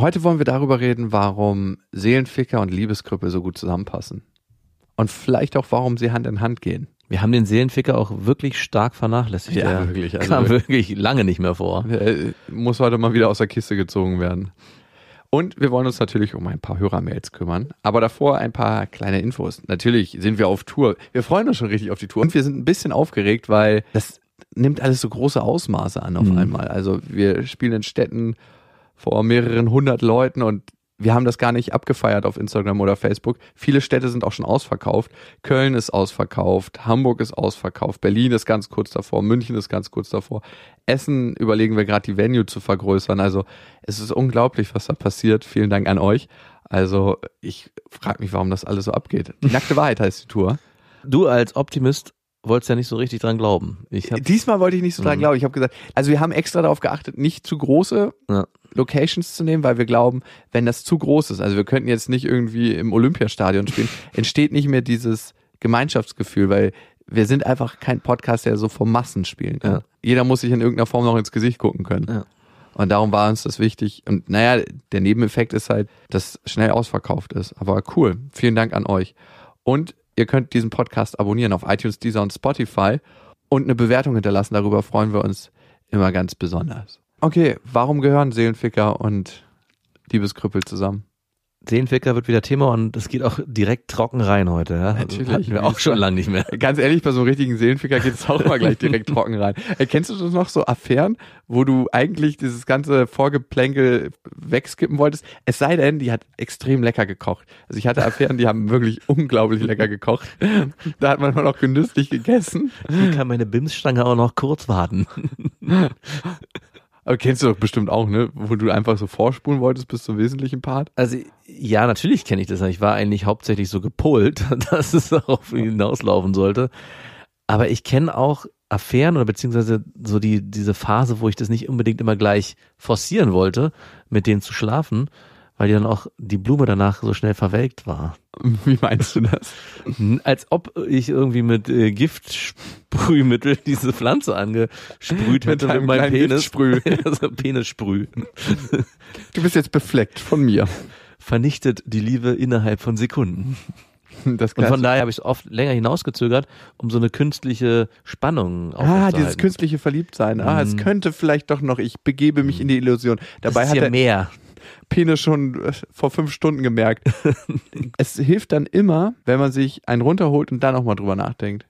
Heute wollen wir darüber reden, warum Seelenficker und Liebeskrüppel so gut zusammenpassen. Und vielleicht auch, warum sie Hand in Hand gehen. Wir haben den Seelenficker auch wirklich stark vernachlässigt. Ja, Der wirklich, also kam wirklich. lange nicht mehr vor. Äh, muss heute mal wieder aus der Kiste gezogen werden. Und wir wollen uns natürlich um ein paar Hörermails kümmern. Aber davor ein paar kleine Infos. Natürlich sind wir auf Tour. Wir freuen uns schon richtig auf die Tour. Und wir sind ein bisschen aufgeregt, weil das nimmt alles so große Ausmaße an auf Mhm. einmal. Also wir spielen in Städten vor mehreren hundert Leuten und wir haben das gar nicht abgefeiert auf Instagram oder Facebook. Viele Städte sind auch schon ausverkauft. Köln ist ausverkauft, Hamburg ist ausverkauft, Berlin ist ganz kurz davor, München ist ganz kurz davor. Essen überlegen wir gerade die Venue zu vergrößern. Also es ist unglaublich, was da passiert. Vielen Dank an euch. Also ich frage mich, warum das alles so abgeht. Die nackte Wahrheit heißt die Tour. Du als Optimist wolltest ja nicht so richtig dran glauben. Ich hab, Diesmal wollte ich nicht so dran Mhm. glauben. Ich habe gesagt, also wir haben extra darauf geachtet, nicht zu große Ja. Locations zu nehmen, weil wir glauben, wenn das zu groß ist, also wir könnten jetzt nicht irgendwie im Olympiastadion spielen, entsteht nicht mehr dieses Gemeinschaftsgefühl, weil wir sind einfach kein Podcast, der so vor Massen spielen kann. Ja. Jeder muss sich in irgendeiner Form noch ins Gesicht gucken können. Ja. Und darum war uns das wichtig. Und naja, der Nebeneffekt ist halt, dass schnell ausverkauft ist. Aber cool. Vielen Dank an euch. Und ihr könnt diesen Podcast abonnieren auf iTunes, Deezer und Spotify und eine Bewertung hinterlassen. Darüber freuen wir uns immer ganz besonders. Okay, warum gehören Seelenficker und Liebeskrüppel zusammen? Seelenficker wird wieder Thema und es geht auch direkt trocken rein heute. Ja? Natürlich. Hatten wir auch schon lange nicht mehr. Ganz ehrlich, bei so einem richtigen Seelenficker geht es auch mal gleich direkt trocken rein. Äh, kennst du das noch so Affären, wo du eigentlich dieses ganze Vorgeplänkel wegskippen wolltest? Es sei denn, die hat extrem lecker gekocht. Also ich hatte Affären, die haben wirklich unglaublich lecker gekocht. Da hat man noch genüsslich gegessen. Hier kann meine Bimsstange auch noch kurz warten. Aber kennst du doch bestimmt auch, ne? Wo du einfach so vorspulen wolltest bis zum wesentlichen Part. Also ja, natürlich kenne ich das. Ich war eigentlich hauptsächlich so gepolt, dass es darauf hinauslaufen sollte. Aber ich kenne auch Affären oder beziehungsweise so die diese Phase, wo ich das nicht unbedingt immer gleich forcieren wollte, mit denen zu schlafen, weil die dann auch die Blume danach so schnell verwelkt war. Wie meinst du das? Als ob ich irgendwie mit äh, Giftsprühmittel diese Pflanze angesprüht hätte mit, einem meinem Penis. Giftsprüh. also Penissprüh. Du bist jetzt befleckt von mir. Vernichtet die Liebe innerhalb von Sekunden. Das Und von daher habe ich es oft länger hinausgezögert, um so eine künstliche Spannung Ah, dieses künstliche Verliebtsein. Ah, es Mhm. könnte vielleicht doch noch, ich begebe mich in die Illusion. das Dabei ist hat ja der mehr. Penis schon äh, vor fünf Stunden gemerkt. es hilft dann immer, wenn man sich einen runterholt und dann auch mal drüber nachdenkt.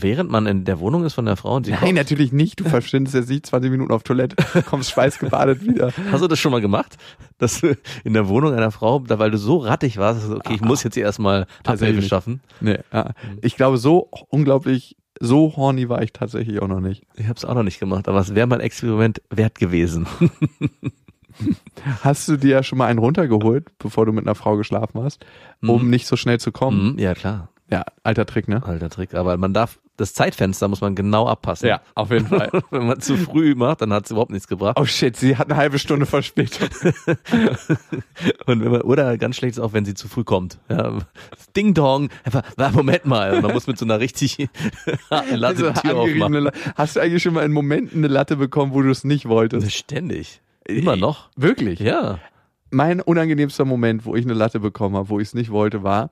Während man in der Wohnung ist von der Frau und sie Nein, kocht. natürlich nicht. Du verschwindest jetzt nicht 20 Minuten auf Toilette, kommst schweißgebadet wieder. Hast du das schon mal gemacht? Dass du in der Wohnung einer Frau, weil du so rattig warst, okay, ich muss jetzt erstmal Tatsächlich Abhilfe nicht. schaffen. Nee, ja. Ich glaube, so unglaublich, so horny war ich tatsächlich auch noch nicht. Ich habe es auch noch nicht gemacht, aber es wäre mal ein Experiment wert gewesen. Hast du dir ja schon mal einen runtergeholt, bevor du mit einer Frau geschlafen hast, um Mhm. nicht so schnell zu kommen? Mhm, ja, klar. Ja, alter Trick, ne? Alter Trick. Aber man darf, das Zeitfenster muss man genau abpassen. auf jeden Fall. Wenn man zu früh macht, dann hat es überhaupt nichts gebracht. Oh shit, sie hat eine halbe Stunde Verspätung. Und wenn man, oder ganz schlecht ist auch, wenn sie zu früh kommt. Ja, Ding Dong, einfach, na, Moment mal. Man muss mit so einer richtig harten Latte Also die Tür aufmachen. Hast du eigentlich schon mal in Momenten eine Latte bekommen, wo du es nicht wolltest? Ständig. Immer noch. Wirklich? Ja. Mein unangenehmster Moment, wo ich eine Latte bekommen habe, wo ich es nicht wollte, war,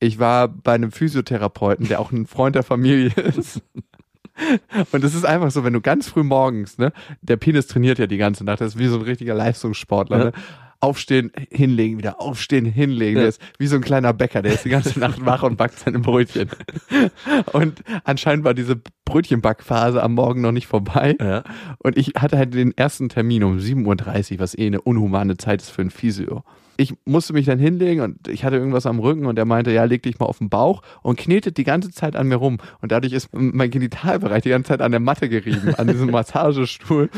ich war bei einem Physiotherapeuten, der auch ein Freund der Familie ist. Und es ist einfach so, wenn du ganz früh morgens, ne, der Penis trainiert ja die ganze Nacht, das ist wie so ein richtiger Leistungssportler, ne? Aufstehen, hinlegen, wieder aufstehen, hinlegen. Ja. Der ist wie so ein kleiner Bäcker, der ist die ganze Nacht wach und backt seine Brötchen. Und anscheinend war diese Brötchenbackphase am Morgen noch nicht vorbei. Ja. Und ich hatte halt den ersten Termin um 7.30 Uhr, was eh eine unhumane Zeit ist für ein Physio. ich musste mich dann hinlegen und ich hatte irgendwas am Rücken und er meinte, ja, leg dich mal auf den Bauch und knetet die ganze Zeit an mir rum. Und dadurch ist mein Genitalbereich die ganze Zeit an der Matte gerieben, an diesem Massagestuhl.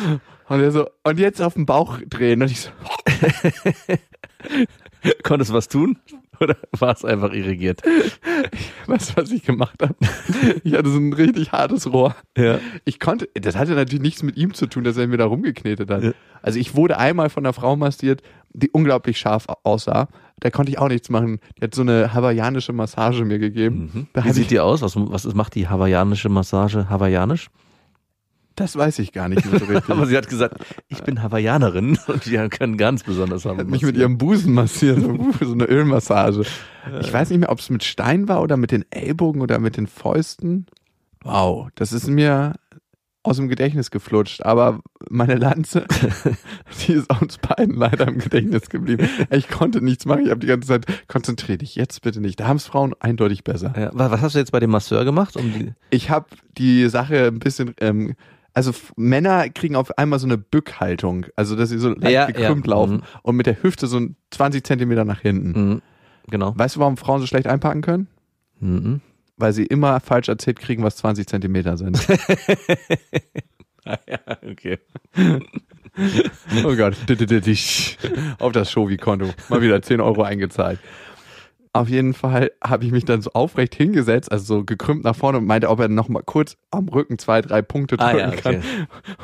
Und er so, und jetzt auf den Bauch drehen. Und ich so, Konntest du was tun? Oder war es einfach irrigiert? weißt du, was ich gemacht habe? Ich hatte so ein richtig hartes Rohr. Ja. Ich konnte, das hatte natürlich nichts mit ihm zu tun, dass er mir da rumgeknetet hat. Ja. Also ich wurde einmal von einer Frau massiert, die unglaublich scharf aussah. Da konnte ich auch nichts machen. Die hat so eine hawaiianische Massage mir gegeben. Da Wie sieht ich, die aus? Was, was macht die hawaiianische Massage hawaiianisch? Das weiß ich gar nicht mehr so richtig. Aber sie hat gesagt, ich bin Hawaiianerin und die können ganz besonders haben. mich mit ihrem Busen massiert, so, eine Ölmassage. Ich weiß nicht mehr, ob es mit Stein war oder mit den Ellbogen oder mit den Fäusten. Wow, das ist mir aus dem Gedächtnis geflutscht, aber meine Lanze, die ist uns beiden leider im Gedächtnis geblieben. Ich konnte nichts machen, ich habe die ganze Zeit, konzentrier dich jetzt bitte nicht. Da haben es Frauen eindeutig besser. Ja, wa- was hast du jetzt bei dem Masseur gemacht? Um Ich habe die Sache ein bisschen, ähm, also Männer kriegen auf einmal so eine Bückhaltung, also dass sie so leicht Ja, gekrümmt ja, laufen mhm. und mit der Hüfte so 20 Zentimeter nach hinten. Mhm, genau. Weißt du, warum Frauen so schlecht einpacken können? Mhm. Weil sie immer falsch erzählt kriegen, was 20 Zentimeter sind. Ah, ja, okay. oh Gott. Auf das Shovi-Konto. Mal wieder 10 Euro eingezahlt. Auf jeden Fall habe ich mich dann so aufrecht hingesetzt, also so gekrümmt nach vorne und meinte, ob er noch mal kurz am Rücken zwei, drei Punkte Ah, drücken ja, okay. kann.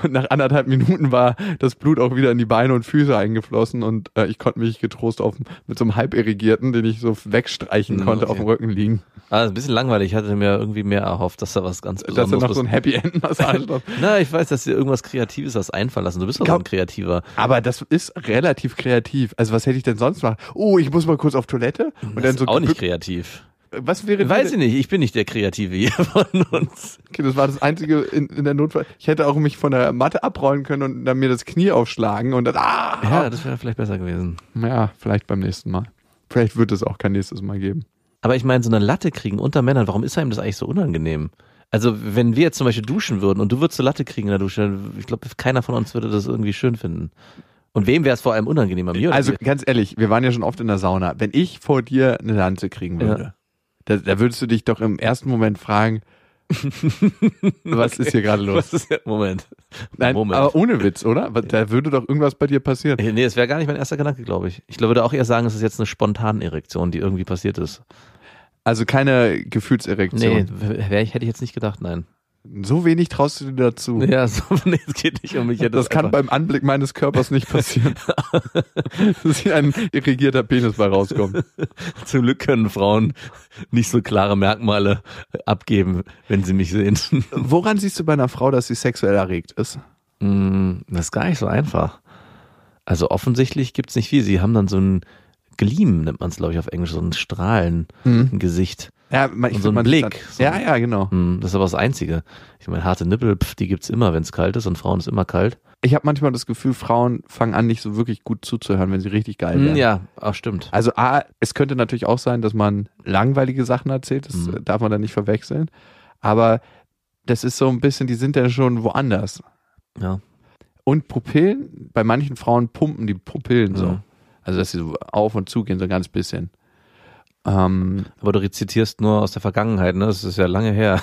Und nach anderthalb Minuten war das Blut auch wieder in die Beine und Füße eingeflossen und äh, ich konnte mich getrost auf, mit so einem halb irrigierten, den ich so wegstreichen Hm, konnte, okay. auf dem Rücken liegen. Ah, ein bisschen langweilig. Ich hatte mir irgendwie mehr erhofft, dass da was ganz Dass er Besonderes noch so ein Happy End Massage. Na, ich weiß, dass dir irgendwas Kreatives hast einfallen lassen. Du bist doch so ein Kreativer. Aber das ist relativ kreativ. Also was hätte ich denn sonst machen? Oh, ich muss mal kurz auf Toilette und Das dann so auch nicht kreativ. Was wäre Weiß ich nicht. Ich bin nicht der Kreative hier von uns. Okay, das war das einzige in, in der Notfall. Ich hätte auch mich von der Matte abrollen können und dann mir das Knie aufschlagen und dann ah! Ja, das wäre vielleicht besser gewesen. Ja, vielleicht beim nächsten Mal. Vielleicht wird es auch kein nächstes Mal geben. Aber ich meine, so eine Latte kriegen unter Männern, warum ist einem das eigentlich so unangenehm? Also, wenn wir jetzt zum Beispiel duschen würden und du würdest eine Latte kriegen in der Dusche, dann- ich glaube, keiner von uns würde das irgendwie schön finden. Und wem wäre es vor allem unangenehmer? Mir oder Also ganz ehrlich, wir waren ja schon oft in der Sauna. Wenn ich vor dir eine Lanze kriegen würde, da, da würdest du dich doch im ersten Moment fragen, was ist hier gerade los? Ist Moment? Nein, Moment. aber ohne Witz, oder? Da würde doch irgendwas bei dir passieren. Nee, das wäre gar nicht mein erster Gedanke, glaube ich. Ich glaube, würde auch eher sagen, es ist jetzt eine spontane Erektion, die irgendwie passiert ist. Also keine Gefühlserektion. Nee, wär hätte ich jetzt nicht gedacht, nein. So wenig traust du dir dazu. Ja, so, nee, es geht nicht um mich. Ich hätte Das kann beim Anblick meines Körpers nicht passieren. Dass hier ein irrigierter Penis bei rauskommt. Zum Glück können Frauen nicht so klare Merkmale abgeben, wenn sie mich sehen. Woran siehst du bei einer Frau, dass sie sexuell erregt ist? Mm, Das ist gar nicht so einfach. Also offensichtlich gibt's nicht viel. Sie haben dann so ein Gleam, nennt man es, glaube ich, auf Englisch, so ein Strahlen im Gesicht. Ja, man, Und so ein Blick. So ja, ja, genau. Mm, Das ist aber das Einzige. Ich meine, harte Nippel, pf, die gibt's immer, wenn es kalt ist und Frauen ist immer kalt. Ich habe manchmal das Gefühl, Frauen fangen an, nicht so wirklich gut zuzuhören, wenn sie richtig geil Mm, werden. Ja, auch stimmt. Also A, es könnte natürlich auch sein, dass man langweilige Sachen erzählt, das Mhm. darf man dann nicht verwechseln. Aber das ist so ein bisschen, die sind ja schon woanders. Ja. Und Pupillen, bei manchen Frauen pumpen die Pupillen so. Mhm. Also dass sie so auf und zu gehen, so ein ganz bisschen. Ähm, Aber du rezitierst nur aus der Vergangenheit, ne? Das ist ja lange her.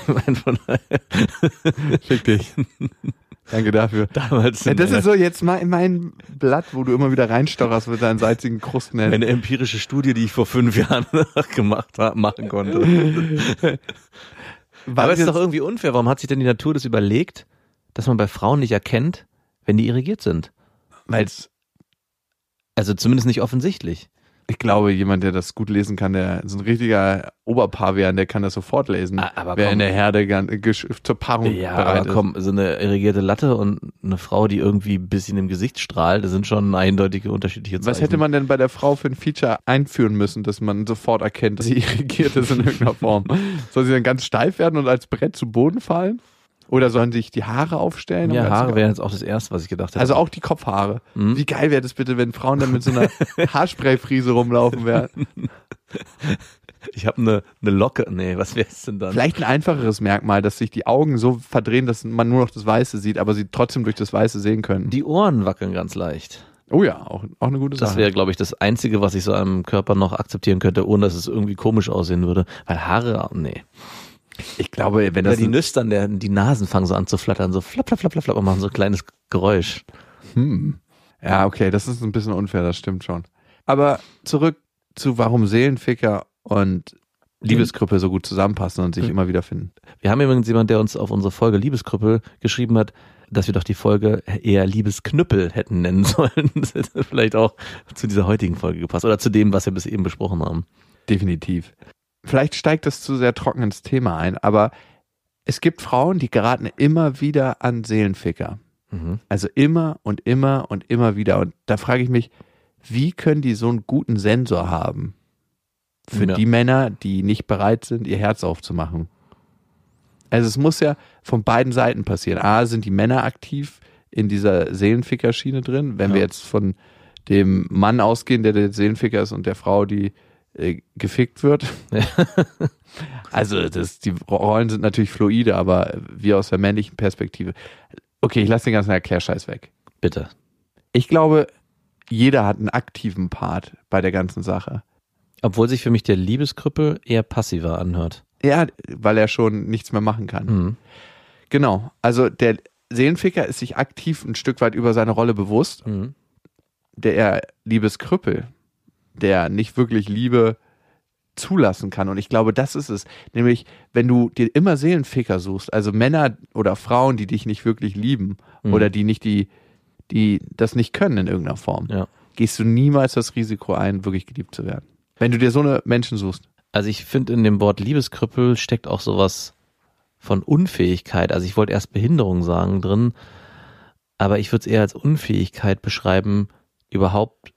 Fick dich. Danke dafür. damals Ja, das ist so jetzt mal in mein Blatt, wo du immer wieder reinstocherst mit deinen salzigen Krusten. eine empirische Studie, die ich vor fünf Jahren gemacht habe, machen konnte. Aber es ist doch irgendwie unfair. Warum hat sich denn die Natur das überlegt, dass man bei Frauen nicht erkennt, wenn die irrigiert sind? Weil's, Also zumindest nicht offensichtlich. Ich glaube, jemand, der das gut lesen kann, der so ein richtiger Oberpavian, der kann das sofort lesen. Aber wer komm. in der Herde zur Paarung Ja, bereit aber komm, so eine irrigierte Latte und eine Frau, die irgendwie ein bisschen im Gesicht strahlt, das sind schon eindeutige unterschiedliche. Zeichen. Was hätte man denn bei der Frau für ein Feature einführen müssen, dass man sofort erkennt, dass sie irrigiert ist in irgendeiner Form? Soll sie dann ganz steif werden und als Brett zu Boden fallen? Oder sollen sich die Haare aufstellen? Ja, Haare wären jetzt auch das Erste, was ich gedacht hätte. Also auch die Kopfhaare. Mhm. Wie geil wäre das bitte, wenn Frauen dann mit so einer Haarsprayfriese rumlaufen werden? ich habe eine, eine Locke. Nee, was wäre es denn dann? Vielleicht ein einfacheres Merkmal, dass sich die Augen so verdrehen, dass man nur noch das Weiße sieht, aber sie trotzdem durch das Weiße sehen können. Die Ohren wackeln ganz leicht. Oh ja, auch, auch eine gute Das Sache. wäre, glaube ich, das Einzige, was ich so am Körper noch akzeptieren könnte, ohne dass es irgendwie komisch aussehen würde. Weil Haare, nee. Ich glaube, wenn Oder das die Nüstern, der, die Nasen fangen so an zu flattern, so flapp, flapp, flapp, flapp, flapp und machen so ein kleines Geräusch. Hm. Ja, okay, das ist ein bisschen unfair, das stimmt schon. Aber zurück zu warum Seelenficker und Liebeskrüppel so gut zusammenpassen und sich Mhm. immer wieder finden. Wir haben übrigens jemand, der uns auf unsere Folge Liebeskrüppel geschrieben hat, dass wir doch die Folge eher Liebesknüppel hätten nennen sollen. Das hätte vielleicht auch zu dieser heutigen Folge gepasst oder zu dem, was wir bis eben besprochen haben. Definitiv. Vielleicht steigt das zu sehr trocken ins Thema ein, aber es gibt Frauen, die geraten immer wieder an Seelenficker. Mhm. Also immer und immer und immer wieder. Und da frage ich mich, wie können die so einen guten Sensor haben? Für Ja. die Männer, die nicht bereit sind, ihr Herz aufzumachen. Also es muss ja von beiden Seiten passieren. A, sind die Männer aktiv in dieser Seelenficker-Schiene drin. Wenn Ja. wir jetzt von dem Mann ausgehen, der der Seelenficker ist und der Frau, die äh, gefickt wird. also das, die Rollen sind natürlich fluide, aber wir aus der männlichen Perspektive. Okay, ich lasse den ganzen Erklärscheiß weg. Bitte. Ich glaube, jeder hat einen aktiven Part bei der ganzen Sache. Obwohl sich für mich der Liebeskrüppel eher passiver anhört. Ja, weil er schon nichts mehr machen kann. Mhm. Genau. Also der Seelenficker ist sich aktiv ein Stück weit über seine Rolle bewusst. Mhm. Der Liebeskrüppel, der nicht wirklich Liebe zulassen kann. Und ich glaube, das ist es. Nämlich, wenn du dir immer Seelenficker suchst, also Männer oder Frauen, die dich nicht wirklich lieben Mhm. oder die nicht die, die das nicht können in irgendeiner Form, Ja. gehst du niemals das Risiko ein, wirklich geliebt zu werden. Wenn du dir so eine Menschen suchst. Also ich finde, in dem Wort Liebeskrüppel steckt auch sowas von Unfähigkeit. Also ich wollte erst Behinderung sagen drin, aber ich würde es eher als Unfähigkeit beschreiben, überhaupt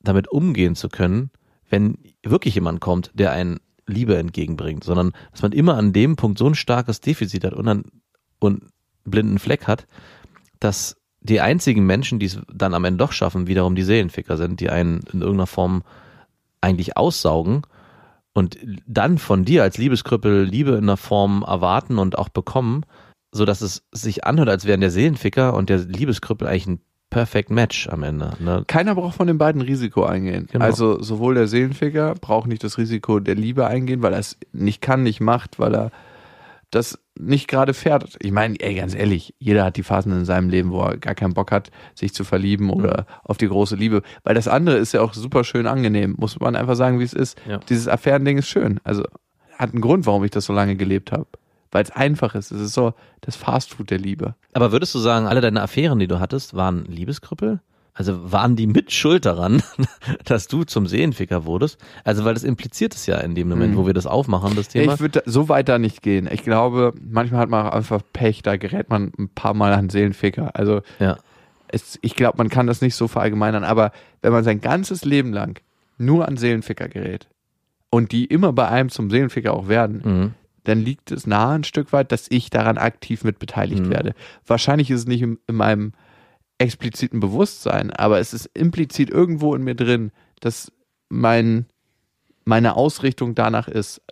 damit umgehen zu können, wenn wirklich jemand kommt, der einen Liebe entgegenbringt, sondern dass man immer an dem Punkt so ein starkes Defizit hat und einen, und einen blinden Fleck hat, dass die einzigen Menschen, die es dann am Ende doch schaffen, wiederum die Seelenficker sind, die einen in irgendeiner Form eigentlich aussaugen und dann von dir als Liebeskrüppel Liebe in einer Form erwarten und auch bekommen, so dass es sich anhört, als wären der Seelenficker und der Liebeskrüppel eigentlich ein Perfect Match am Ende. Ne? Keiner braucht von den beiden Risiko eingehen. Genau. Also sowohl der Seelenficker braucht nicht das Risiko der Liebe eingehen, weil er es nicht kann, nicht macht, weil er das nicht gerade fährt. Ich meine, ey, ganz ehrlich, jeder hat die Phasen in seinem Leben, wo er gar keinen Bock hat, sich zu verlieben oder auf die große Liebe. Weil das andere ist ja auch super schön angenehm, muss man einfach sagen, wie es ist. Ja. Dieses Affärending ist schön. Also hat einen Grund, warum ich das so lange gelebt habe. Weil es einfach ist. Es ist so das Fastfood der Liebe. Aber würdest du sagen, alle deine Affären, die du hattest, waren Liebeskrüppel? Also waren die mit Schuld daran, dass du zum Seelenficker wurdest? Also weil das impliziert es ja in dem Moment, Mhm. wo wir das aufmachen, das Thema. ich würde so weit da nicht gehen. Ich glaube, manchmal hat man auch einfach Pech, da gerät man ein paar Mal an Seelenficker. Also ja. es, ich glaube, man kann das nicht so verallgemeinern, aber wenn man sein ganzes Leben lang nur an Seelenficker gerät und die immer bei einem zum Seelenficker auch werden, Mhm. Dann liegt es nahe ein Stück weit, dass ich daran aktiv mit beteiligt Mhm. werde. Wahrscheinlich ist es nicht in, in meinem expliziten Bewusstsein, aber es ist implizit irgendwo in mir drin, dass mein, meine Ausrichtung danach ist,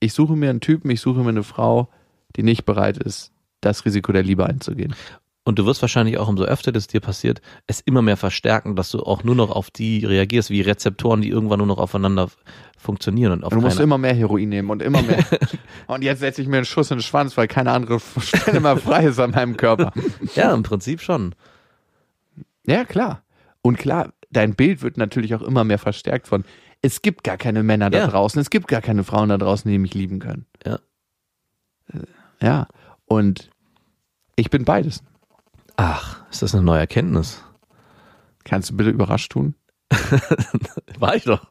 ich suche mir einen Typen, ich suche mir eine Frau, die nicht bereit ist, das Risiko der Liebe einzugehen. Und du wirst wahrscheinlich auch, umso öfter das dir passiert, es immer mehr verstärken, dass du auch nur noch auf die reagierst, wie Rezeptoren, die irgendwann nur noch aufeinander funktionieren und auf Und du musst immer mehr Heroin nehmen und immer mehr. und jetzt setze ich mir einen Schuss in den Schwanz, weil keine andere Stelle mehr frei ist an meinem Körper. Ja, im Prinzip schon. Ja, klar. Und klar, dein Bild wird natürlich auch immer mehr verstärkt von, es gibt gar keine Männer da Ja. draußen, es gibt gar keine Frauen da draußen, die mich lieben können. Ja. Äh, Ja. Und ich bin beides. Ach, ist das eine neue Erkenntnis? Kannst du bitte überrascht tun? War ich doch.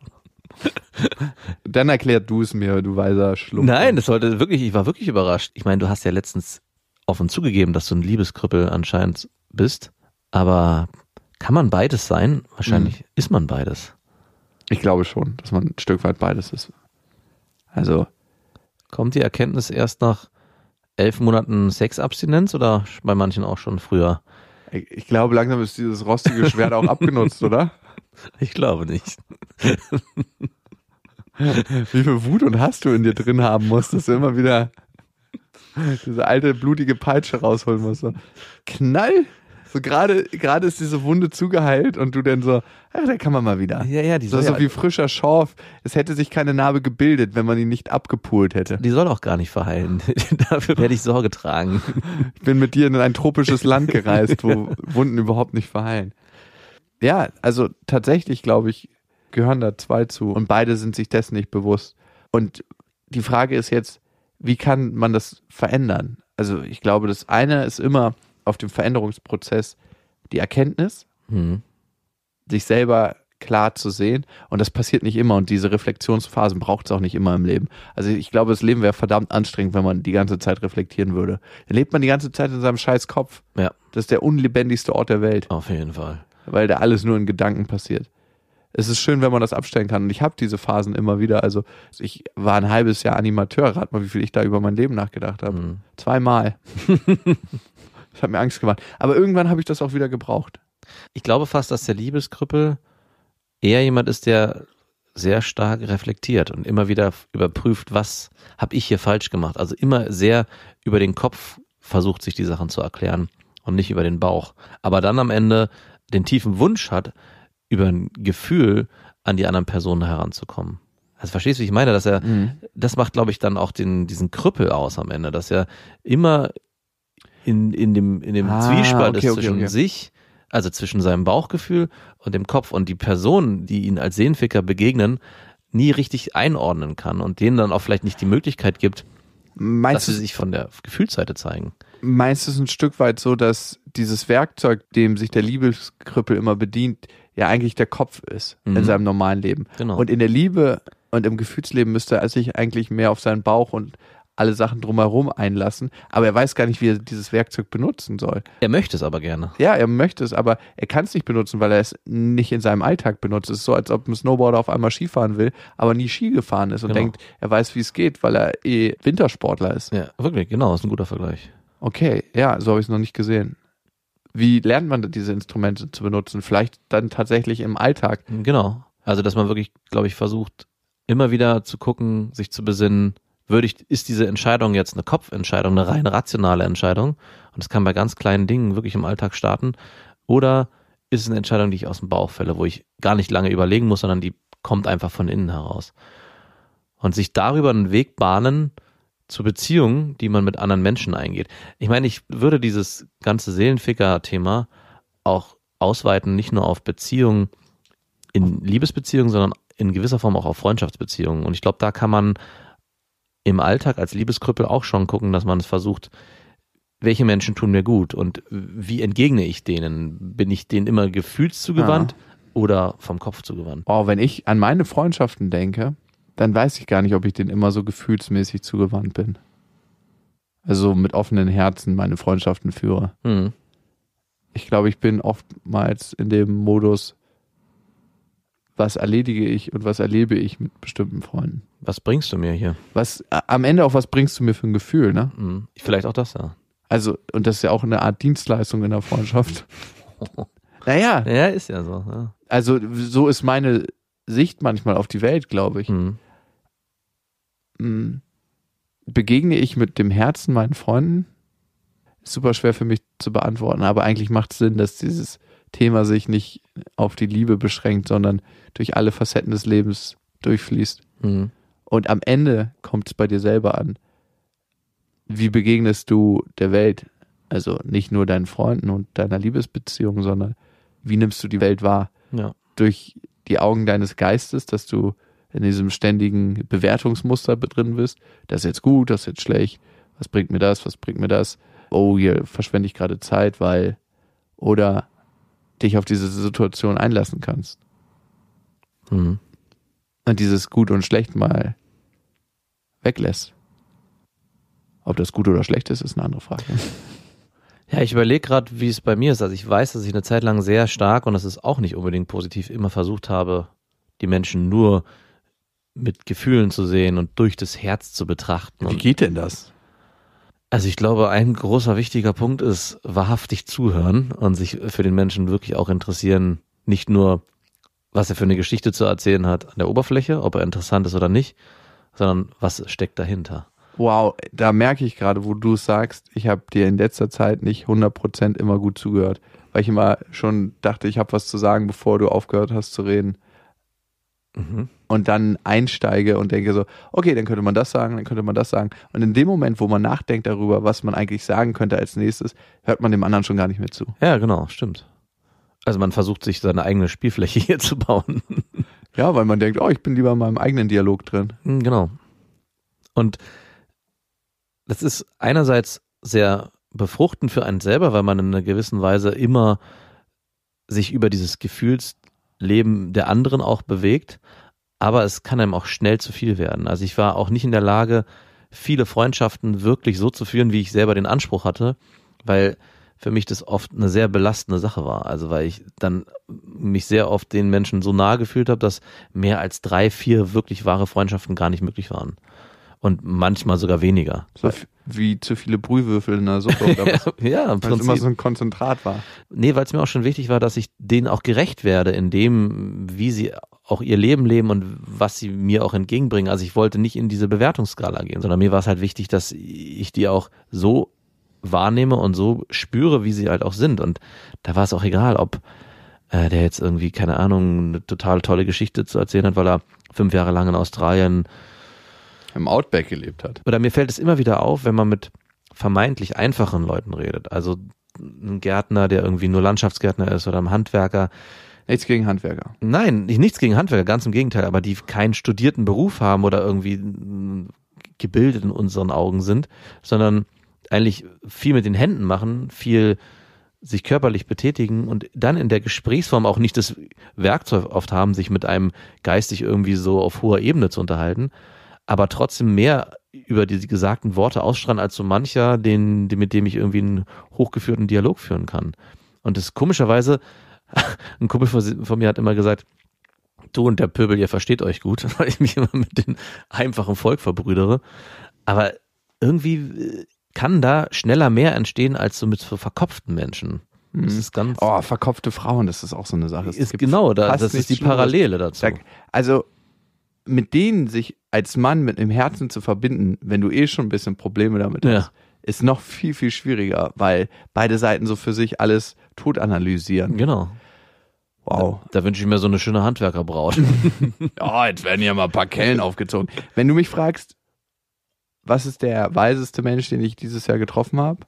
Dann erklär du es mir, du weiser Schlumpf. Nein, das sollte wirklich, ich war wirklich überrascht. Ich meine, du hast ja letztens offen zugegeben, dass du ein Liebeskrüppel anscheinend bist, aber kann man beides sein? Wahrscheinlich ist man beides. Ich glaube schon, dass man ein Stück weit beides ist. Also, Kommt die Erkenntnis erst nach elf Monaten Sexabstinenz oder bei manchen auch schon früher? ich, glaube, langsam ist dieses rostige Schwert auch abgenutzt, oder? Ich glaube nicht. Wie viel Wut und Hass du in dir drin haben musst, dass du immer wieder diese alte blutige Peitsche rausholen musst. Knall! So gerade, gerade ist diese Wunde zugeheilt und du dann so, ach, da kann man mal wieder. Ja, ja, die So, soll, so ja, wie frischer Schorf. Es hätte sich keine Narbe gebildet, wenn man ihn nicht abgepult hätte. die soll auch gar nicht verheilen. Dafür werde ich Sorge tragen. Ich bin mit dir in ein tropisches Land gereist, wo Wunden überhaupt nicht verheilen. Ja, also tatsächlich, glaube ich, gehören da zwei zu und beide sind sich dessen nicht bewusst. Und die Frage ist jetzt, wie kann man das verändern? Also ich glaube, das eine ist immer auf dem Veränderungsprozess die Erkenntnis, Hm. sich selber klar zu sehen. Und das passiert nicht immer. Und diese Reflexionsphasen braucht es auch nicht immer im Leben. Also ich glaube, das Leben wäre verdammt anstrengend, wenn man die ganze Zeit reflektieren würde. Dann lebt man die ganze Zeit in seinem scheiß Kopf. Ja, Das ist der unlebendigste Ort der Welt, auf jeden Fall. weil da alles nur in Gedanken passiert. Es ist schön, wenn man das abstellen kann. Und ich habe diese Phasen immer wieder. Also ich war ein halbes Jahr Animateur. Rat mal, wie viel ich da über mein Leben nachgedacht habe. Mhm. Zweimal. das hat mir Angst gemacht. Aber irgendwann habe ich das auch wieder gebraucht. Ich glaube fast, dass der Liebeskrüppel eher jemand ist, der sehr stark reflektiert und immer wieder überprüft, was habe ich hier falsch gemacht. Also immer sehr über den Kopf versucht, sich die Sachen zu erklären und nicht über den Bauch. Aber dann am Ende den tiefen Wunsch hat, über ein Gefühl an die anderen Personen heranzukommen. Also verstehst du, wie ich meine, dass er, das macht, glaube ich, dann auch den, diesen Krüppel aus am Ende, dass er immer in, in dem, in dem Ah, Zwiespalt okay, ist okay, zwischen okay. sich, also zwischen seinem Bauchgefühl und dem Kopf und die Personen, die ihn als Seelenficker begegnen, nie richtig einordnen kann und denen dann auch vielleicht nicht die Möglichkeit gibt, dass Meinst sie du, sich von der Gefühlsseite zeigen. meinst du es ein Stück weit so, dass dieses Werkzeug, dem sich der Liebeskrüppel immer bedient, ja eigentlich der Kopf ist in Mhm. seinem normalen Leben? Genau. Und in der Liebe und im Gefühlsleben müsste er sich eigentlich mehr auf seinen Bauch und alle Sachen drumherum einlassen, aber er weiß gar nicht, wie er dieses Werkzeug benutzen soll. Er möchte es aber gerne. Ja, er möchte es, aber er kann es nicht benutzen, weil er es nicht in seinem Alltag benutzt. Es ist so, als ob ein Snowboarder auf einmal Skifahren will, aber nie Ski gefahren ist und Genau. denkt, er weiß, wie es geht, weil er eh Wintersportler ist. Ja, wirklich, genau, ist ein guter Vergleich. Okay, ja, so habe ich es noch nicht gesehen. Wie lernt man diese Instrumente zu benutzen? Vielleicht dann tatsächlich im Alltag. Genau. Also, dass man wirklich, glaube ich, versucht, immer wieder zu gucken, sich zu besinnen, würde ich, ist diese Entscheidung jetzt eine Kopfentscheidung, eine rein rationale Entscheidung? Und das kann bei ganz kleinen Dingen wirklich im Alltag starten. Oder ist es eine Entscheidung, die ich aus dem Bauch fälle, wo ich gar nicht lange überlegen muss, sondern die kommt einfach von innen heraus. Und sich darüber einen Weg bahnen zu Beziehungen, die man mit anderen Menschen eingeht. Ich meine, ich würde dieses ganze Seelenficker-Thema auch ausweiten, nicht nur auf Beziehungen, in Liebesbeziehungen, sondern in gewisser Form auch auf Freundschaftsbeziehungen. Und ich glaube, da kann man im Alltag als Liebeskrüppel auch schon gucken, dass man es versucht, welche Menschen tun mir gut und wie entgegne ich denen? Bin ich denen immer gefühlszugewandt oder vom Kopf zugewandt? Oh, wenn ich an meine Freundschaften denke, dann weiß ich gar nicht, ob ich denen immer so gefühlsmäßig zugewandt bin. Also mit offenen Herzen meine Freundschaften führe. Hm. Ich glaube, ich bin oftmals in dem Modus, was erledige ich und was erlebe ich mit bestimmten Freunden. Was bringst du mir hier? Was am Ende auch was bringst du mir für ein Gefühl, ne? Hm. Vielleicht auch das, ja. Also, und das ist ja auch eine Art Dienstleistung in der Freundschaft. naja, Ja, ist ja so. Ja. also so ist meine Sicht manchmal auf die Welt, glaube ich. Hm. Mm, Begegne ich mit dem Herzen meinen Freunden? Ist super schwer für mich zu beantworten, aber eigentlich macht es Sinn, dass dieses Thema sich nicht auf die Liebe beschränkt, sondern durch alle Facetten des Lebens durchfließt. Hm. Und am Ende kommt es bei dir selber an. Wie begegnest du der Welt? Also nicht nur deinen Freunden und deiner Liebesbeziehung, sondern wie nimmst du die Welt wahr? Ja. Durch die Augen deines Geistes, dass du in diesem ständigen Bewertungsmuster drin bist. Das ist jetzt gut, das ist jetzt schlecht. Was bringt mir das? Was bringt mir das? Oh, hier verschwende ich gerade Zeit, weil. Oder dich auf diese Situation einlassen kannst. Hm. und dieses Gut und Schlecht mal weglässt. Ob das gut oder schlecht ist, ist eine andere Frage. Ja, ich überlege gerade, wie es bei mir ist. Also ich weiß, dass ich eine Zeit lang sehr stark, und das ist auch nicht unbedingt positiv, immer versucht habe, die Menschen nur mit Gefühlen zu sehen und durch das Herz zu betrachten. Wie geht denn das? Also ich glaube, ein großer wichtiger Punkt ist wahrhaftig zuhören und sich für den Menschen wirklich auch interessieren, nicht nur, was er für eine Geschichte zu erzählen hat an der Oberfläche, ob er interessant ist oder nicht, sondern was steckt dahinter. Wow, da merke ich gerade, wo du sagst, ich habe dir in letzter Zeit nicht 100% immer gut zugehört. weil ich immer schon dachte, ich habe was zu sagen, bevor du aufgehört hast zu reden. Mhm. Und dann einsteige und denke so, okay, dann könnte man das sagen, dann könnte man das sagen. Und in dem Moment, wo man nachdenkt darüber, was man eigentlich sagen könnte als nächstes, hört man dem anderen schon gar nicht mehr zu. Ja, genau, stimmt. Also man versucht sich seine eigene Spielfläche hier zu bauen. Ja, weil man denkt, oh, ich bin lieber in meinem eigenen Dialog drin. Hm, Genau. Und das ist einerseits sehr befruchtend für einen selber, weil man in einer gewissen Weise immer sich über dieses Gefühlsleben der anderen auch bewegt. Aber es kann einem auch schnell zu viel werden. Also ich war auch nicht in der Lage, viele Freundschaften wirklich so zu führen, wie ich selber den Anspruch hatte, weil für mich das oft eine sehr belastende Sache war. Also weil ich dann mich sehr oft den Menschen so nahe gefühlt habe, dass mehr als drei, vier wirklich wahre Freundschaften gar nicht möglich waren. Und manchmal sogar weniger. So wie zu viele Brühwürfel in der Suppe oder was. Ja, im Weil es Prinzip. immer so ein Konzentrat war. Nee, weil es mir auch schon wichtig war, dass ich denen auch gerecht werde, in dem, wie sie auch ihr Leben leben und was sie mir auch entgegenbringen. Also ich wollte nicht in diese Bewertungsskala gehen, sondern mir war es halt wichtig, dass ich die auch so wahrnehme und so spüre, wie sie halt auch sind. Und da war es auch egal, ob äh, der jetzt irgendwie, keine Ahnung, eine total tolle Geschichte zu erzählen hat, weil er fünf Jahre lang in Australien Im Outback gelebt hat. oder mir fällt es immer wieder auf, wenn man mit vermeintlich einfachen Leuten redet. Also ein Gärtner, der irgendwie nur Landschaftsgärtner ist oder ein Handwerker. Nichts gegen Handwerker. Nein, nicht- nichts gegen Handwerker, ganz im Gegenteil, aber die keinen studierten Beruf haben oder irgendwie gebildet in unseren Augen sind, sondern eigentlich viel mit den Händen machen, viel sich körperlich betätigen und dann in der Gesprächsform auch nicht das Werkzeug oft haben, sich mit einem geistig irgendwie so auf hoher Ebene zu unterhalten, aber trotzdem mehr über die gesagten Worte ausstrahlen als so mancher, den, mit dem ich irgendwie einen hochgeführten Dialog führen kann. Und das komischerweise, ein Kumpel von, von mir hat immer gesagt, du und der Pöbel, ihr versteht euch gut, weil ich mich immer mit dem einfachen Volk verbrüdere. Aber irgendwie äh, kann da schneller mehr entstehen als so mit so verkopften Menschen. Das ist ganz, Oh, verkopfte Frauen, das ist auch so eine Sache. Es ist genau, da, das ist die. Parallele dazu. Also mit denen sich als Mann mit dem Herzen zu verbinden, wenn du eh schon ein bisschen Probleme damit Ja. hast, ist noch viel, viel schwieriger, weil beide Seiten so für sich alles tot analysieren. Genau. Wow. Da wünsche ich mir so eine schöne Handwerkerbraut. Ja, jetzt werden hier mal ein paar Kellen aufgezogen. Wenn du mich fragst, was ist der weiseste Mensch, den ich dieses Jahr getroffen habe?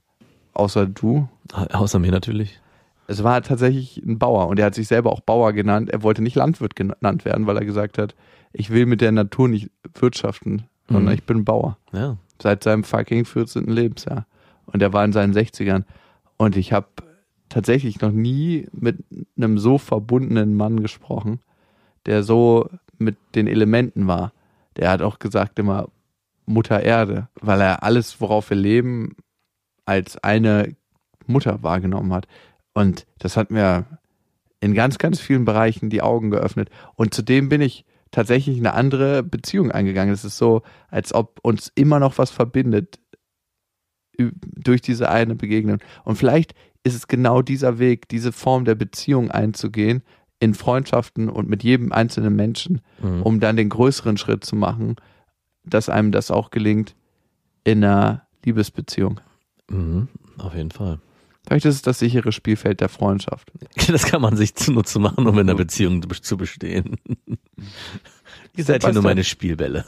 Außer du. Außer mir natürlich. Es war tatsächlich ein Bauer und er hat sich selber auch Bauer genannt. Er wollte nicht Landwirt genannt werden, weil er gesagt hat, ich will mit der Natur nicht wirtschaften, sondern Mhm. ich bin Bauer. Ja. Seit seinem fucking 14. Lebensjahr. Und er war in seinen 60ern. Und ich habe tatsächlich noch nie mit einem so verbundenen Mann gesprochen, der so mit den Elementen war. Der hat auch gesagt immer Mutter Erde, weil er alles, worauf wir leben, als eine Mutter wahrgenommen hat. Und das hat mir in ganz, ganz vielen Bereichen die Augen geöffnet. Und zudem bin ich tatsächlich eine andere Beziehung eingegangen. Es ist so, als ob uns immer noch was verbindet durch diese eine Begegnung. Und vielleicht ist es genau dieser Weg, diese Form der Beziehung einzugehen in Freundschaften und mit jedem einzelnen Menschen, Mhm. um dann den größeren Schritt zu machen, dass einem das auch gelingt in einer Liebesbeziehung. Mhm. Auf jeden Fall. Vielleicht ist es das sichere Spielfeld der Freundschaft. Das kann man sich zunutze machen, um in einer Beziehung zu bestehen. Ihr seid hier nur meine Spielbälle.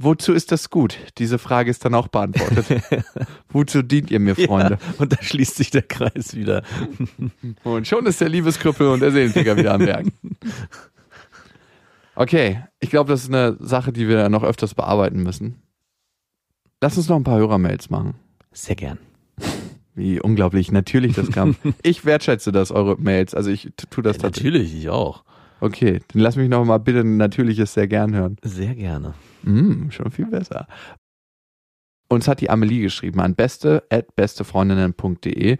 Wozu ist das gut? Diese Frage ist dann auch beantwortet. Wozu dient ihr mir, Freunde? Ja, und da schließt sich der Kreis wieder. Und schon ist der Liebeskrüppel und der Seelenficker wieder am Werk. Okay, ich glaube, das ist eine Sache, die wir noch öfters bearbeiten müssen. Lass uns noch ein paar Hörermails machen. Sehr gern. Wie unglaublich natürlich das kam. ich wertschätze das, eure Mails. Also ich tue das Ja, tatsächlich. natürlich, ich auch. Okay, dann lass mich noch mal bitte ein natürliches sehr gern hören. Sehr gerne. Mm, schon viel besser. Uns hat die Amelie geschrieben an beste at bestefreundinnen.de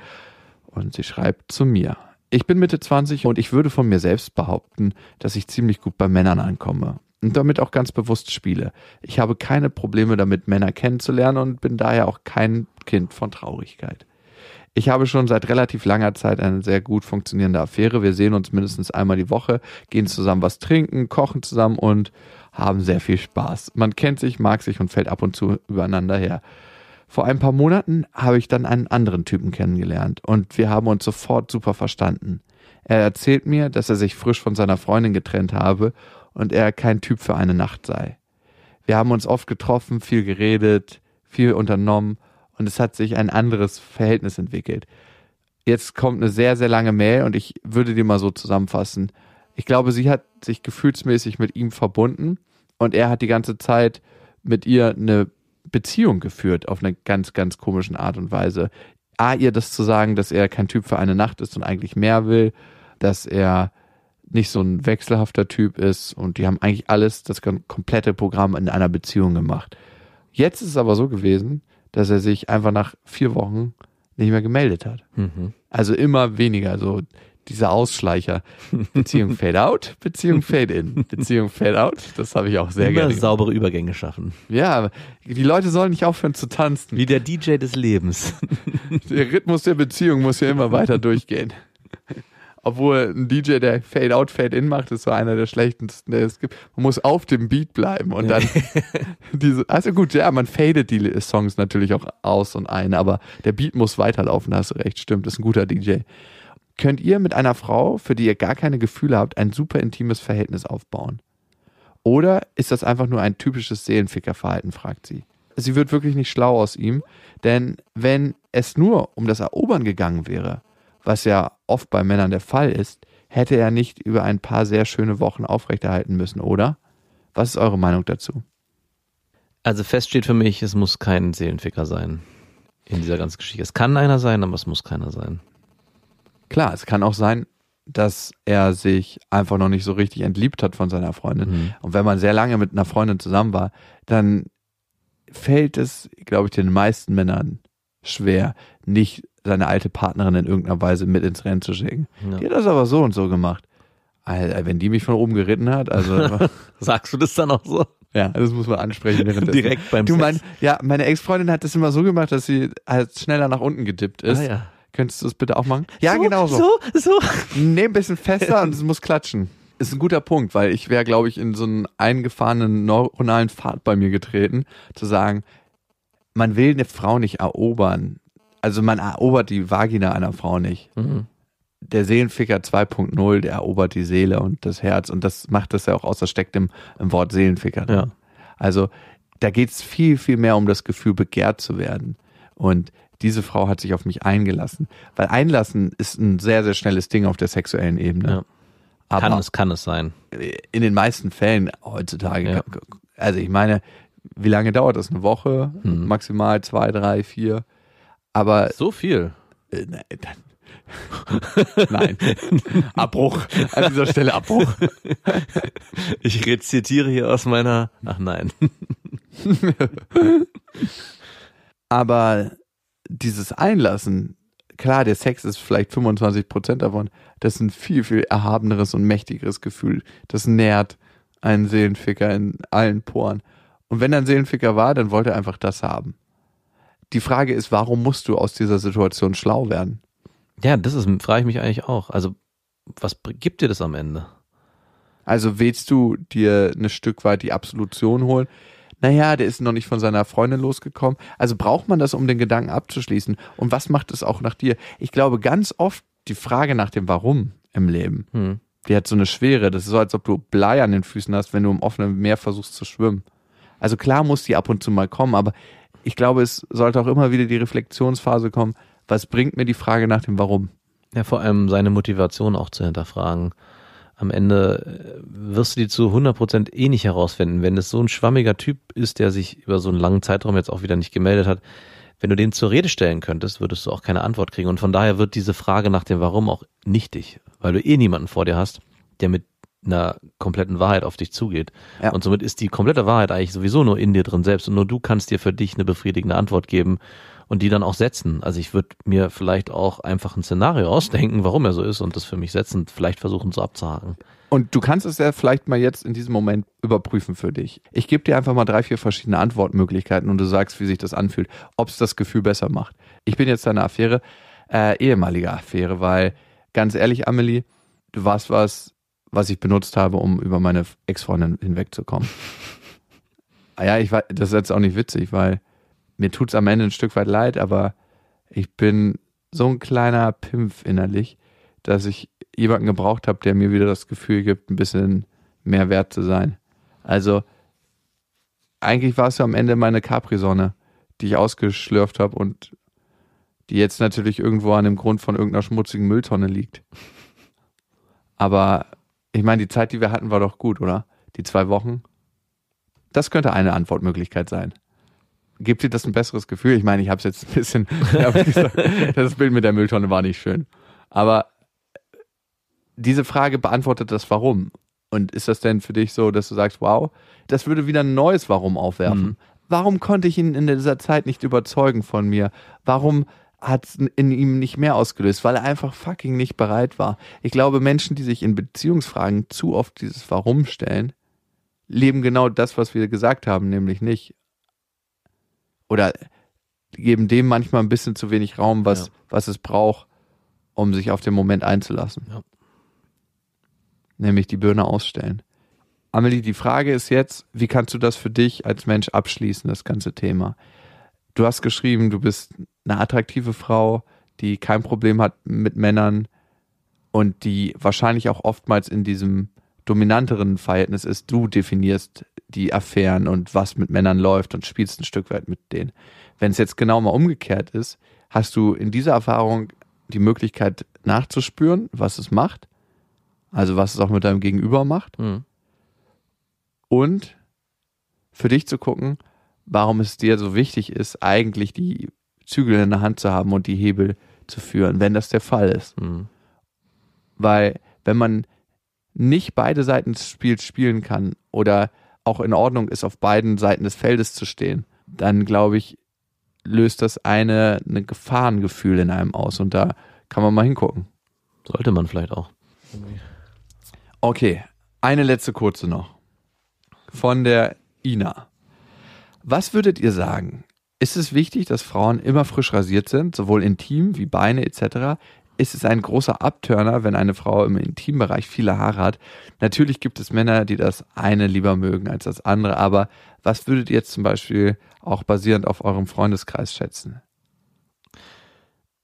und sie schreibt zu mir. Ich bin Mitte 20 und ich würde von mir selbst behaupten, dass ich ziemlich gut bei Männern ankomme und damit auch ganz bewusst spiele. Ich habe keine Probleme damit, Männer kennenzulernen und bin daher auch kein Kind von Traurigkeit. Ich habe schon seit relativ langer Zeit eine sehr gut funktionierende Affäre. Wir sehen uns mindestens einmal die Woche, gehen zusammen was trinken, kochen zusammen und haben sehr viel Spaß. Man kennt sich, mag sich und fällt ab und zu übereinander her. Vor ein paar Monaten habe ich dann einen anderen Typen kennengelernt und wir haben uns sofort super verstanden. Er erzählt mir, dass er sich frisch von seiner Freundin getrennt habe und er kein Typ für eine Nacht sei. Wir haben uns oft getroffen, viel geredet, viel unternommen und es hat sich ein anderes Verhältnis entwickelt. Jetzt kommt eine sehr, sehr lange Mail und ich würde die mal so zusammenfassen. Ich glaube, sie hat sich gefühlsmäßig mit ihm verbunden und er hat die ganze Zeit mit ihr eine Beziehung geführt auf eine ganz, ganz komischen Art und Weise. A, ihr das zu sagen, dass er kein Typ für eine Nacht ist und eigentlich mehr will, dass er nicht so ein wechselhafter Typ ist und die haben eigentlich alles, das komplette Programm in einer Beziehung gemacht. Jetzt ist es aber so gewesen, dass er sich einfach nach vier Wochen nicht mehr gemeldet hat. Mhm. Also immer weniger, so dieser Ausschleicher. Beziehung Fade Out, Beziehung Fade In, Beziehung Fade Out. Das habe ich auch sehr Immer gerne. saubere Übergänge schaffen. Ja, aber die Leute sollen nicht aufhören zu tanzen. Wie der DJ des Lebens. Der Rhythmus der Beziehung muss ja immer weiter durchgehen. Obwohl ein DJ, der Fade Out, Fade In macht, ist so einer der schlechtesten, der es gibt. Man muss auf dem Beat bleiben und dann diese, also gut, ja, man fadet die Songs natürlich auch aus und ein, aber der Beat muss weiterlaufen, da hast du recht, stimmt, ist ein guter DJ. Könnt ihr mit einer Frau, für die ihr gar keine Gefühle habt, ein super intimes Verhältnis aufbauen? Oder ist das einfach nur ein typisches Seelenfickerverhalten, fragt sie. Sie wird wirklich nicht schlau aus ihm, denn wenn es nur um das Erobern gegangen wäre, was ja oft bei Männern der Fall ist, hätte er nicht über ein paar sehr schöne Wochen aufrechterhalten müssen, oder? Was ist eure Meinung dazu? Also fest steht für mich, es muss kein Seelenficker sein. In dieser ganzen Geschichte. Es kann einer sein, aber es muss keiner sein. Klar, es kann auch sein, dass er sich einfach noch nicht so richtig entliebt hat von seiner Freundin. Mhm. Und wenn man sehr lange mit einer Freundin zusammen war, dann fällt es, glaube ich, den meisten Männern schwer, nicht seine alte Partnerin in irgendeiner Weise mit ins Rennen zu schicken. Ja. Die hat das aber so und so gemacht. Alter, wenn die mich von oben geritten hat, also Sagst du das dann auch so? ja, das muss man ansprechen Direkt beim Du mein, ja, meine Ex-Freundin hat das immer so gemacht, dass sie halt schneller nach unten gedippt ist. Ah, ja. Könntest du das bitte auch machen? Ja, so, genau so. So, so. Nee, ein bisschen fester und es muss klatschen. Ist ein guter Punkt, weil ich wäre, glaube ich, in so einen eingefahrenen neuronalen Pfad bei mir getreten, zu sagen, man will eine Frau nicht erobern. Also man erobert die Vagina einer Frau nicht. Mhm. Der Seelenficker 2.0, der erobert die Seele und das Herz und das macht das ja auch aus, das steckt im, im Wort Seelenficker. Ja. Also da geht es viel, viel mehr um das Gefühl, begehrt zu werden. Und diese Frau hat sich auf mich eingelassen. Weil einlassen ist ein sehr, sehr schnelles Ding auf der sexuellen Ebene. Ja. Aber Kann es, kann es sein. in den meisten Fällen heutzutage, Ja. also ich meine, wie lange dauert das? Eine Woche? Mhm. Maximal zwei, drei, vier. Aber So viel. äh, nein, nein. Abbruch. An dieser Stelle Abbruch. Ich rezitiere hier aus meiner. Ach nein. Aber dieses Einlassen, klar, der Sex ist vielleicht 25 Prozent davon. Das ist ein viel, viel erhabeneres und mächtigeres Gefühl. Das nährt einen Seelenficker in allen Poren. Und wenn er ein Seelenficker war, dann wollte er einfach das haben. Die Frage ist, warum musst du aus dieser Situation schlau werden? Ja, das ist, frage ich mich eigentlich auch. Also, was gibt dir das am Ende? Also willst du dir ein Stück weit die Absolution holen? Naja, der ist noch nicht von seiner Freundin losgekommen. Also braucht man das, um den Gedanken abzuschließen? Und was macht es auch nach dir? Ich glaube, ganz oft die Frage nach dem Warum im Leben, Hm. die hat so eine Schwere. Das ist so, als ob du Blei an den Füßen hast, wenn du im offenen Meer versuchst zu schwimmen. Also klar muss die ab und zu mal kommen, aber ich glaube, es sollte auch immer wieder die Reflexionsphase kommen. Was bringt mir die Frage nach dem Warum? Ja, vor allem seine Motivation auch zu hinterfragen. Am Ende äh, wirst du die zu 100% eh nicht herausfinden. Wenn es so ein schwammiger Typ ist, der sich über so einen langen Zeitraum jetzt auch wieder nicht gemeldet hat, wenn du den zur Rede stellen könntest, würdest du auch keine Antwort kriegen. Und von daher wird diese Frage nach dem Warum auch nichtig, weil du eh niemanden vor dir hast, der mit einer kompletten Wahrheit auf dich zugeht. Ja. Und somit ist die komplette Wahrheit eigentlich sowieso nur in dir drin selbst und nur du kannst dir für dich eine befriedigende Antwort geben und die dann auch setzen. Also ich würde mir vielleicht auch einfach ein Szenario ausdenken, warum er so ist und das für mich setzen, vielleicht versuchen so abzuhaken. Und du kannst es ja vielleicht mal jetzt in diesem Moment überprüfen für dich. Ich gebe dir einfach mal drei, vier verschiedene Antwortmöglichkeiten und du sagst, wie sich das anfühlt, ob es das Gefühl besser macht. Ich bin jetzt deine Affäre, äh, ehemalige Affäre, weil ganz ehrlich, Amelie, du warst was, was ich benutzt habe, um über meine Ex-Freundin hinwegzukommen. Ah ja, ich weiß, das ist jetzt auch nicht witzig, weil mir tut's am Ende ein Stück weit leid, aber ich bin so ein kleiner Pimpf innerlich, dass ich jemanden gebraucht habe, der mir wieder das Gefühl gibt, ein bisschen mehr wert zu sein. Also eigentlich war es ja am Ende meine Capri-Sonne, die ich ausgeschlürft habe und die jetzt natürlich irgendwo an dem Grund von irgendeiner schmutzigen Mülltonne liegt. Aber ich meine, die Zeit, die wir hatten, war doch gut, oder? Die zwei Wochen. Das könnte eine Antwortmöglichkeit sein. Gibt dir das ein besseres Gefühl? Ich meine, ich habe es jetzt ein bisschen, gesagt, das Bild mit der Mülltonne war nicht schön. Aber diese Frage beantwortet das Warum. Und ist das denn für dich so, dass du sagst, wow, das würde wieder ein neues Warum aufwerfen? Mhm. Warum konnte ich ihn in dieser Zeit nicht überzeugen von mir? Warum hat es in ihm nicht mehr ausgelöst? Weil er einfach fucking nicht bereit war. Ich glaube, Menschen, die sich in Beziehungsfragen zu oft dieses Warum stellen, leben genau das, was wir gesagt haben, nämlich nicht. Oder geben dem manchmal ein bisschen zu wenig Raum, was, Ja. was es braucht, um sich auf den Moment einzulassen. Ja. Nämlich die Birne ausstellen. Amelie, die Frage ist jetzt, wie kannst du das für dich als Mensch abschließen, das ganze Thema? Du hast geschrieben, du bist eine attraktive Frau, die kein Problem hat mit Männern und die wahrscheinlich auch oftmals in diesem dominanteren Verhältnis ist. Du definierst die Affären und was mit Männern läuft und spielst ein Stück weit mit denen. Wenn es jetzt genau mal umgekehrt ist, hast du in dieser Erfahrung die Möglichkeit nachzuspüren, was es macht, also was es auch mit deinem Gegenüber macht Mhm. und für dich zu gucken, warum es dir so wichtig ist, eigentlich die Zügel in der Hand zu haben und die Hebel zu führen, wenn das der Fall ist. Mhm. Weil wenn man nicht beide Seiten des Spiels spielen kann oder auch in Ordnung ist, auf beiden Seiten des Feldes zu stehen, dann glaube ich, löst das eine, ein Gefahrengefühl in einem aus und da kann man mal hingucken. Sollte man vielleicht auch. Okay, eine letzte kurze noch. Von der Ina. Was würdet ihr sagen? Ist es wichtig, dass Frauen immer frisch rasiert sind, sowohl intim wie Beine etc.? Ist es ein großer Abturner, wenn eine Frau im Intimbereich viele Haare hat? Natürlich gibt es Männer, die das eine lieber mögen als das andere, aber was würdet ihr jetzt zum Beispiel auch basierend auf eurem Freundeskreis schätzen?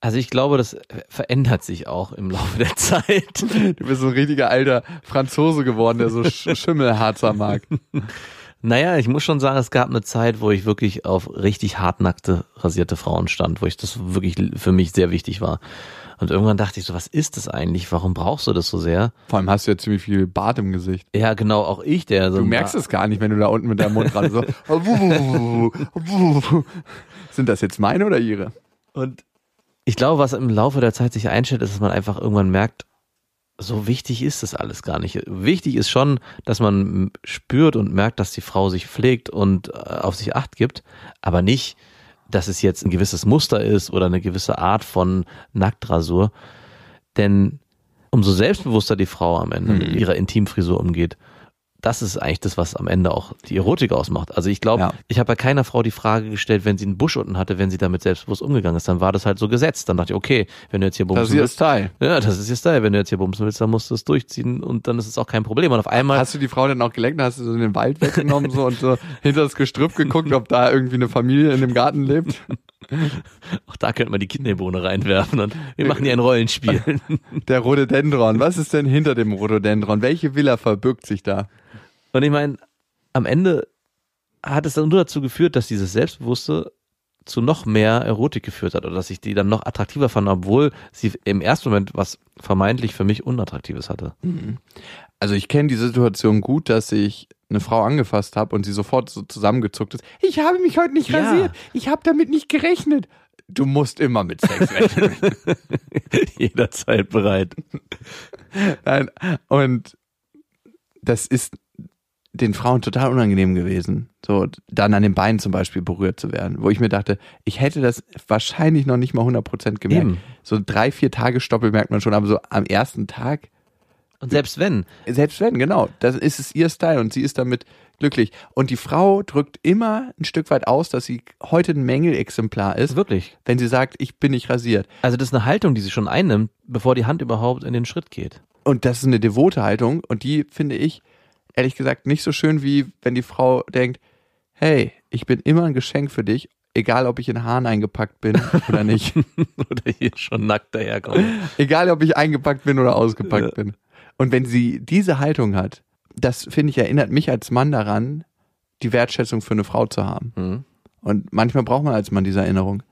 Also ich glaube, das verändert sich auch im Laufe der Zeit. Du bist so ein richtiger alter Franzose geworden, der so Sch Schimmelharzer mag. Naja, ich muss schon sagen, es gab eine Zeit, wo ich wirklich auf richtig hartnackte, rasierte Frauen stand, wo ich das wirklich für mich sehr wichtig war. Und irgendwann dachte ich so, was ist das eigentlich? Warum brauchst du das so sehr? Vor allem hast du ja ziemlich viel Bart im Gesicht. Ja, genau, auch ich, der so Du merkst es gar nicht, wenn du da unten mit deinem Mund gerade so. Sind das jetzt meine oder ihre? Und ich glaube, was im Laufe der Zeit sich einstellt, ist, dass man einfach irgendwann merkt, so wichtig ist das alles gar nicht. Wichtig ist schon, dass man spürt und merkt, dass die Frau sich pflegt und äh, auf sich acht gibt, aber nicht, dass es jetzt ein gewisses Muster ist oder eine gewisse Art von Nacktrasur. Denn umso selbstbewusster die Frau am Ende mit ihrer Intimfrisur umgeht, das ist eigentlich das, was am Ende auch die Erotik ausmacht. Also ich glaube, Ja. ich habe bei keiner Frau die Frage gestellt, wenn sie einen Busch unten hatte, wenn sie damit selbstbewusst umgegangen ist, dann war das halt so gesetzt. Dann dachte ich, okay, wenn du jetzt hier Das bumsen willst, ist Teil. ja, das ist ihr Style. Wenn du jetzt hier bumsen willst, dann musst du es durchziehen und dann ist es auch kein Problem. Und auf einmal, Hast du die Frau denn auch geleckt? Hast du so in den Wald weggenommen so und so hinter das Gestrüpp geguckt, ob da irgendwie eine Familie in dem Garten lebt? auch da könnte man die Kidneybohne reinwerfen und wir machen hier ein Rollenspiel. Der Rhododendron. Was ist denn hinter dem Rhododendron? Welche Villa verbirgt sich da? Und ich meine, am Ende hat es dann nur dazu geführt, dass dieses Selbstbewusste zu noch mehr Erotik geführt hat oder dass ich die dann noch attraktiver fand, obwohl sie im ersten Moment was vermeintlich für mich Unattraktives hatte. Also ich kenne die Situation gut, dass ich eine Frau angefasst habe und sie sofort so zusammengezuckt ist. Ich habe mich heute nicht Ja. rasiert. Ich habe damit nicht gerechnet. Du musst immer mit Sex rechnen. Jederzeit bereit. Nein. Und das ist den Frauen total unangenehm gewesen, so dann an den Beinen zum Beispiel berührt zu werden, wo ich mir dachte, ich hätte das wahrscheinlich noch nicht mal 100% gemerkt. Eben. So drei, vier Tage Stoppel merkt man schon, aber so am ersten Tag, Und selbst wenn, selbst wenn, genau, das ist es ihr Style und sie ist damit glücklich. Und die Frau drückt immer ein Stück weit aus, dass sie heute ein Mängelexemplar ist, wirklich. wenn sie sagt, ich bin nicht rasiert. Also das ist eine Haltung, die sie schon einnimmt, bevor die Hand überhaupt in den Schritt geht. Und das ist eine devote Haltung und die finde ich ehrlich gesagt nicht so schön, wie wenn die Frau denkt, hey, ich bin immer ein Geschenk für dich, egal ob ich in Haaren eingepackt bin oder nicht. Oder hier schon nackt daherkommen. egal ob ich eingepackt bin oder ausgepackt bin. Und wenn sie diese Haltung hat, das finde ich erinnert mich als Mann daran, die Wertschätzung für eine Frau zu haben. Mhm. Und manchmal braucht man als Mann diese Erinnerung.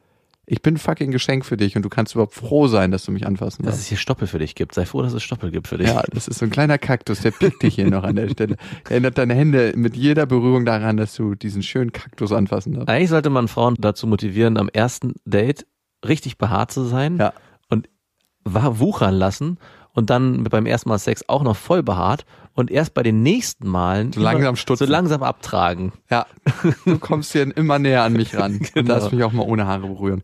Ich bin fucking Geschenk für dich und du kannst überhaupt froh sein, dass du mich anfassen Dass es darfst. hier Stoppel für dich gibt. Sei froh, dass es Stoppel gibt für dich. Ja, das ist so ein kleiner Kaktus, der pickt dich hier noch an der Stelle. Erinnert deine Hände mit jeder Berührung daran, dass du diesen schönen Kaktus anfassen darfst. Eigentlich sollte man Frauen dazu motivieren, am ersten Date richtig behaart zu sein Ja. und wuchern lassen und dann beim ersten Mal Sex auch noch voll behaart und erst bei den nächsten Malen So langsam stutzen. so langsam abtragen. Ja, du kommst hier immer näher an mich ran und Genau. darfst mich auch mal ohne Haare berühren.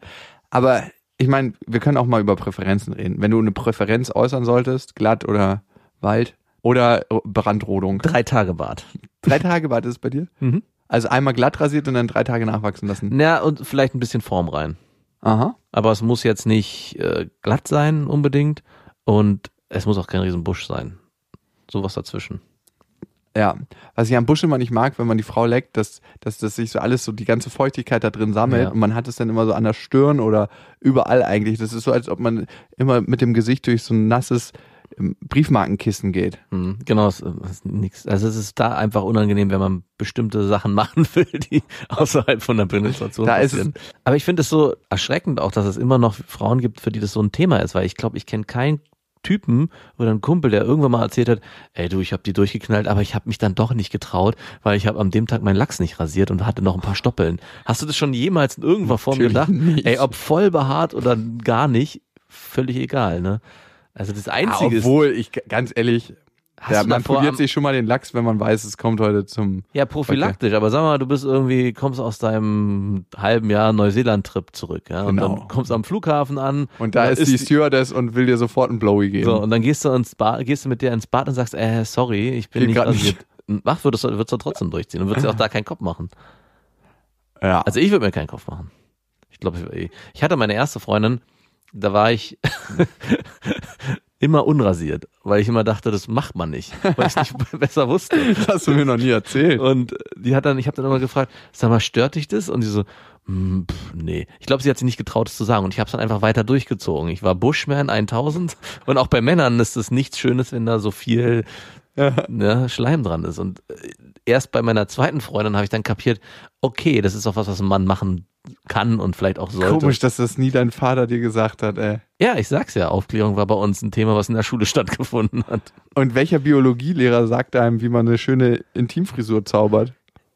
Aber ich meine, wir können auch mal über Präferenzen reden. Wenn du eine Präferenz äußern solltest, glatt oder Wald oder Brandrodung. Drei Tage Bart. Drei Tage war das bei dir? Mhm. Also einmal glatt rasiert und dann drei Tage nachwachsen lassen. Ja, und vielleicht ein bisschen Form rein. Aha. Aber es muss jetzt nicht äh, glatt sein unbedingt und es muss auch kein Riesenbusch sein. Sowas dazwischen. Ja, was ich am Busch immer nicht mag, wenn man die Frau leckt, dass, dass das sich so alles so die ganze Feuchtigkeit da drin sammelt Ja. und man hat es dann immer so an der Stirn oder überall eigentlich. Das ist so, als ob man immer mit dem Gesicht durch so ein nasses ähm, Briefmarkenkissen geht. Mhm, genau, es ist nichts. Also es ist da einfach unangenehm, wenn man bestimmte Sachen machen will, die außerhalb von der Penetration Da ist passieren. Aber ich finde es so erschreckend auch, dass es immer noch Frauen gibt, für die das so ein Thema ist, weil ich glaube, ich kenne keinen Typen oder einen Kumpel, der irgendwann mal erzählt hat, ey du, ich habe die durchgeknallt, aber ich habe mich dann doch nicht getraut, weil ich habe am dem Tag meinen Lachs nicht rasiert und hatte noch ein paar Stoppeln. Hast du das schon jemals in irgendeiner Form Natürlich gedacht? nicht. Ey, ob voll behaart oder gar nicht, völlig egal, ne? Also das Einzige ist, Obwohl, ich ganz ehrlich, Hast ja, man am- sich schon mal den Lachs, wenn man weiß, es kommt heute zum. Ja, prophylaktisch, aber sag mal, du bist irgendwie, kommst aus deinem halben Jahr Neuseeland-Trip zurück, ja, und Genau. dann kommst du am Flughafen an. Und da ist, die Stewardess und will dir sofort einen Blowy geben. So, und dann gehst du ins Bad, gehst du mit dir ins Bad und sagst, äh, sorry, ich bin Geht nicht grad rasiert. Mach, würdest du, würdest du trotzdem durchziehen und würdest dir auch da keinen Kopf machen. ja. Also ich würde mir keinen Kopf machen. Ich glaube, ich, ich hatte meine erste Freundin, da war ich immer unrasiert, weil ich immer dachte, das macht man nicht, weil ich nicht besser wusste. das hast du mir noch nie erzählt. Und die hat dann, ich habe dann immer gefragt, sag mal, stört dich das? Und die so, "Hm, pff, nee. Ich glaube, sie hat sich nicht getraut, es zu sagen. Und ich habe es dann einfach weiter durchgezogen. Ich war Bushman 1000 und auch bei Männern ist es nichts Schönes, wenn da so viel ne, Schleim dran ist. Und äh, erst bei meiner zweiten Freundin habe ich dann kapiert, okay, das ist auch was, was ein Mann machen kann und vielleicht auch sollte. Komisch, dass das nie dein Vater dir gesagt hat, ey. Ja, ich sag's ja, Aufklärung war bei uns ein Thema, was in der Schule stattgefunden hat. Und welcher Biologielehrer sagt einem, wie man eine schöne Intimfrisur zaubert?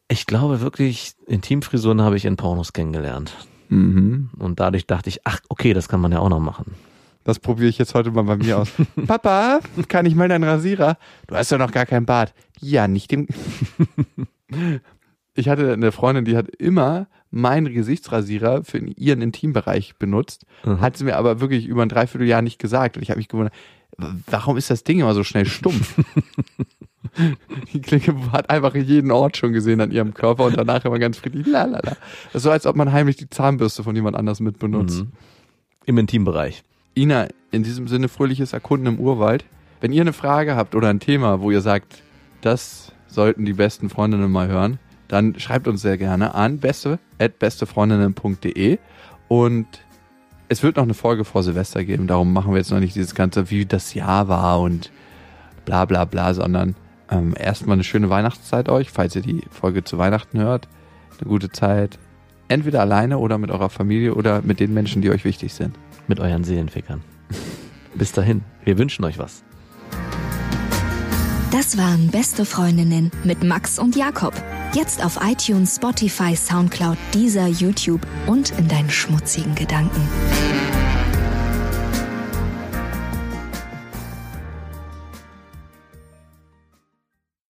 Ich glaube wirklich, Intimfrisuren habe ich in Pornos kennengelernt. Mhm. Und dadurch dachte ich, ach, okay, das kann man ja auch noch machen. Das probiere ich jetzt heute mal bei mir aus. Papa, kann ich mal deinen Rasierer? Du hast ja noch gar kein Bart. Ja, nicht dem. ich hatte eine Freundin, die hat immer meinen Gesichtsrasierer für ihren Intimbereich benutzt, Mhm. hat sie mir aber wirklich über ein Dreivierteljahr nicht gesagt. Und ich habe mich gewundert, warum ist das Ding immer so schnell stumpf? die Klinge hat einfach jeden Ort schon gesehen an ihrem Körper und danach immer ganz friedlich, la la la. Das ist so, als ob man heimlich die Zahnbürste von jemand anders mit benutzt. Mhm. Im Intimbereich. Ina, in diesem Sinne fröhliches Erkunden im Urwald. Wenn ihr eine Frage habt oder ein Thema, wo ihr sagt, das sollten die besten Freundinnen mal hören, dann schreibt uns sehr gerne an beste at bestefreundinnen.de und es wird noch eine Folge vor Silvester geben, darum machen wir jetzt noch nicht dieses ganze, wie das Jahr war und bla bla bla, sondern ähm, erstmal eine schöne Weihnachtszeit euch, falls ihr die Folge zu Weihnachten hört. Eine gute Zeit, entweder alleine oder mit eurer Familie oder mit den Menschen, die euch wichtig sind. Mit euren Seelenfickern. Bis dahin. Wir wünschen euch was. Das waren Beste Freundinnen mit Max und Jakob. Jetzt auf iTunes, Spotify, Soundcloud, dieser YouTube und in deinen schmutzigen Gedanken.